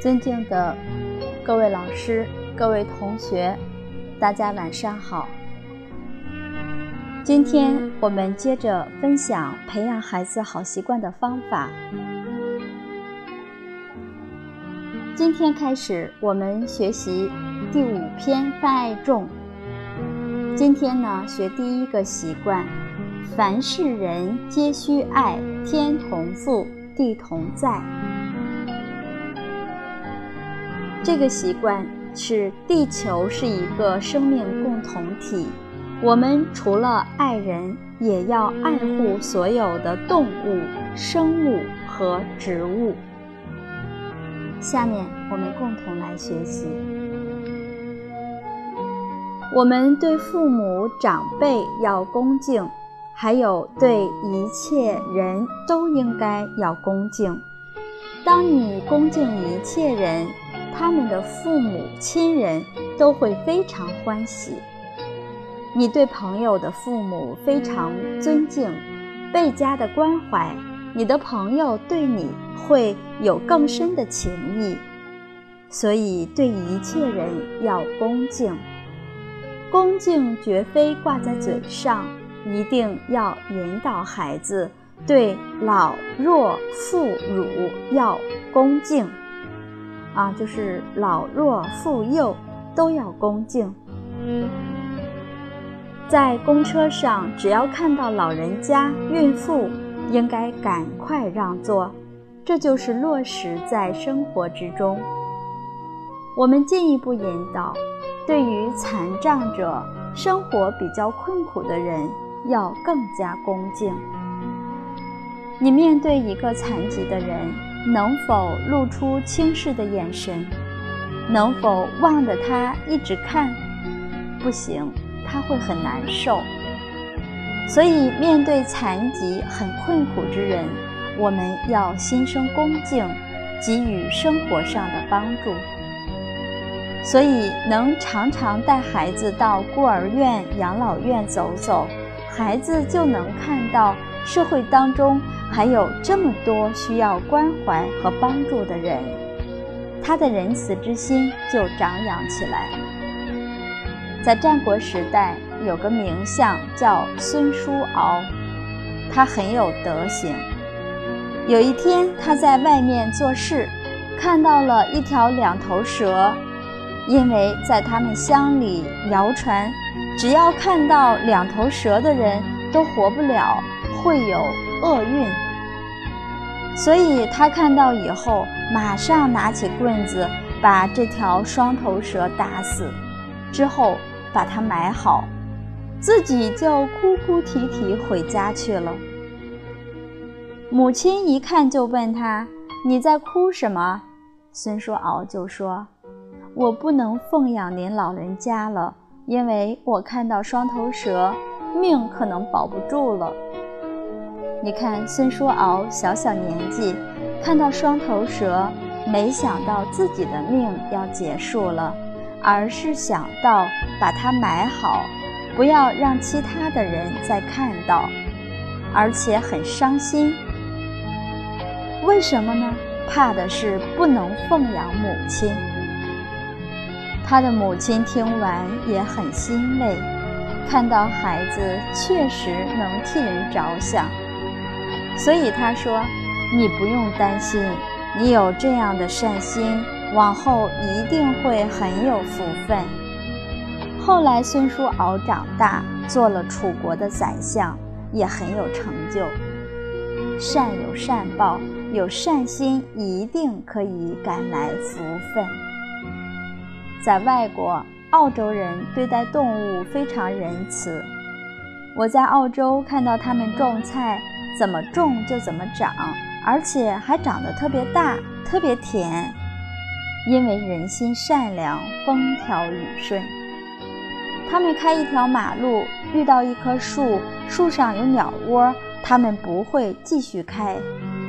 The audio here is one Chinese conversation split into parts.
尊敬的各位老师、各位同学，大家晚上好。今天我们接着分享培养孩子好习惯的方法。今天开始，我们学习第五篇《泛爱众》。今天呢，学第一个习惯：凡是人皆须爱，天同覆，地同在。这个习惯是地球是一个生命共同体，我们除了爱人，也要爱护所有的动物、生物和植物。下面我们共同来学习。我们对父母长辈要恭敬，还有对一切人都应该要恭敬。当你恭敬一切人，他们的父母亲人都会非常欢喜。你对朋友的父母非常尊敬，倍加的关怀，你的朋友对你会有更深的情谊。所以对一切人要恭敬，恭敬绝非挂在嘴上，一定要引导孩子对老弱妇孺要恭敬。啊，就是老弱妇幼都要恭敬。在公车上，只要看到老人家、孕妇，应该赶快让座，这就是落实在生活之中。我们进一步引导，对于残障者、生活比较困苦的人，要更加恭敬。你面对一个残疾的人。能否露出轻视的眼神？能否望着他一直看？不行，他会很难受。所以，面对残疾很困苦之人，我们要心生恭敬，给予生活上的帮助。所以，能常常带孩子到孤儿院、养老院走走，孩子就能看到社会当中。还有这么多需要关怀和帮助的人，他的仁慈之心就长养起来。在战国时代，有个名相叫孙叔敖，他很有德行。有一天，他在外面做事，看到了一条两头蛇，因为在他们乡里谣传，只要看到两头蛇的人都活不了，会有。厄运，所以他看到以后，马上拿起棍子把这条双头蛇打死，之后把它埋好，自己就哭哭啼啼回家去了。母亲一看就问他：“你在哭什么？”孙叔敖就说：“我不能奉养您老人家了，因为我看到双头蛇，命可能保不住了。”你看孙叔敖小小年纪，看到双头蛇，没想到自己的命要结束了，而是想到把它埋好，不要让其他的人再看到，而且很伤心。为什么呢？怕的是不能奉养母亲。他的母亲听完也很欣慰，看到孩子确实能替人着想。所以他说：“你不用担心，你有这样的善心，往后一定会很有福分。”后来孙叔敖长大，做了楚国的宰相，也很有成就。善有善报，有善心一定可以赶来福分。在外国，澳洲人对待动物非常仁慈。我在澳洲看到他们种菜。怎么种就怎么长，而且还长得特别大、特别甜，因为人心善良，风调雨顺。他们开一条马路，遇到一棵树，树上有鸟窝，他们不会继续开，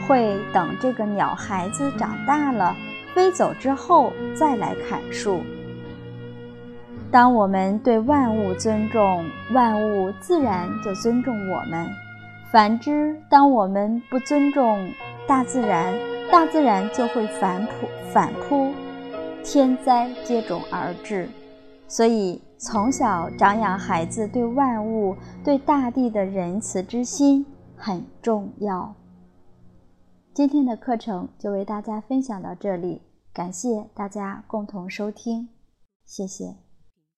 会等这个鸟孩子长大了，飞走之后再来砍树。当我们对万物尊重，万物自然就尊重我们。反之，当我们不尊重大自然，大自然就会反扑反扑，天灾接踵而至。所以，从小长养孩子对万物、对大地的仁慈之心很重要。今天的课程就为大家分享到这里，感谢大家共同收听，谢谢。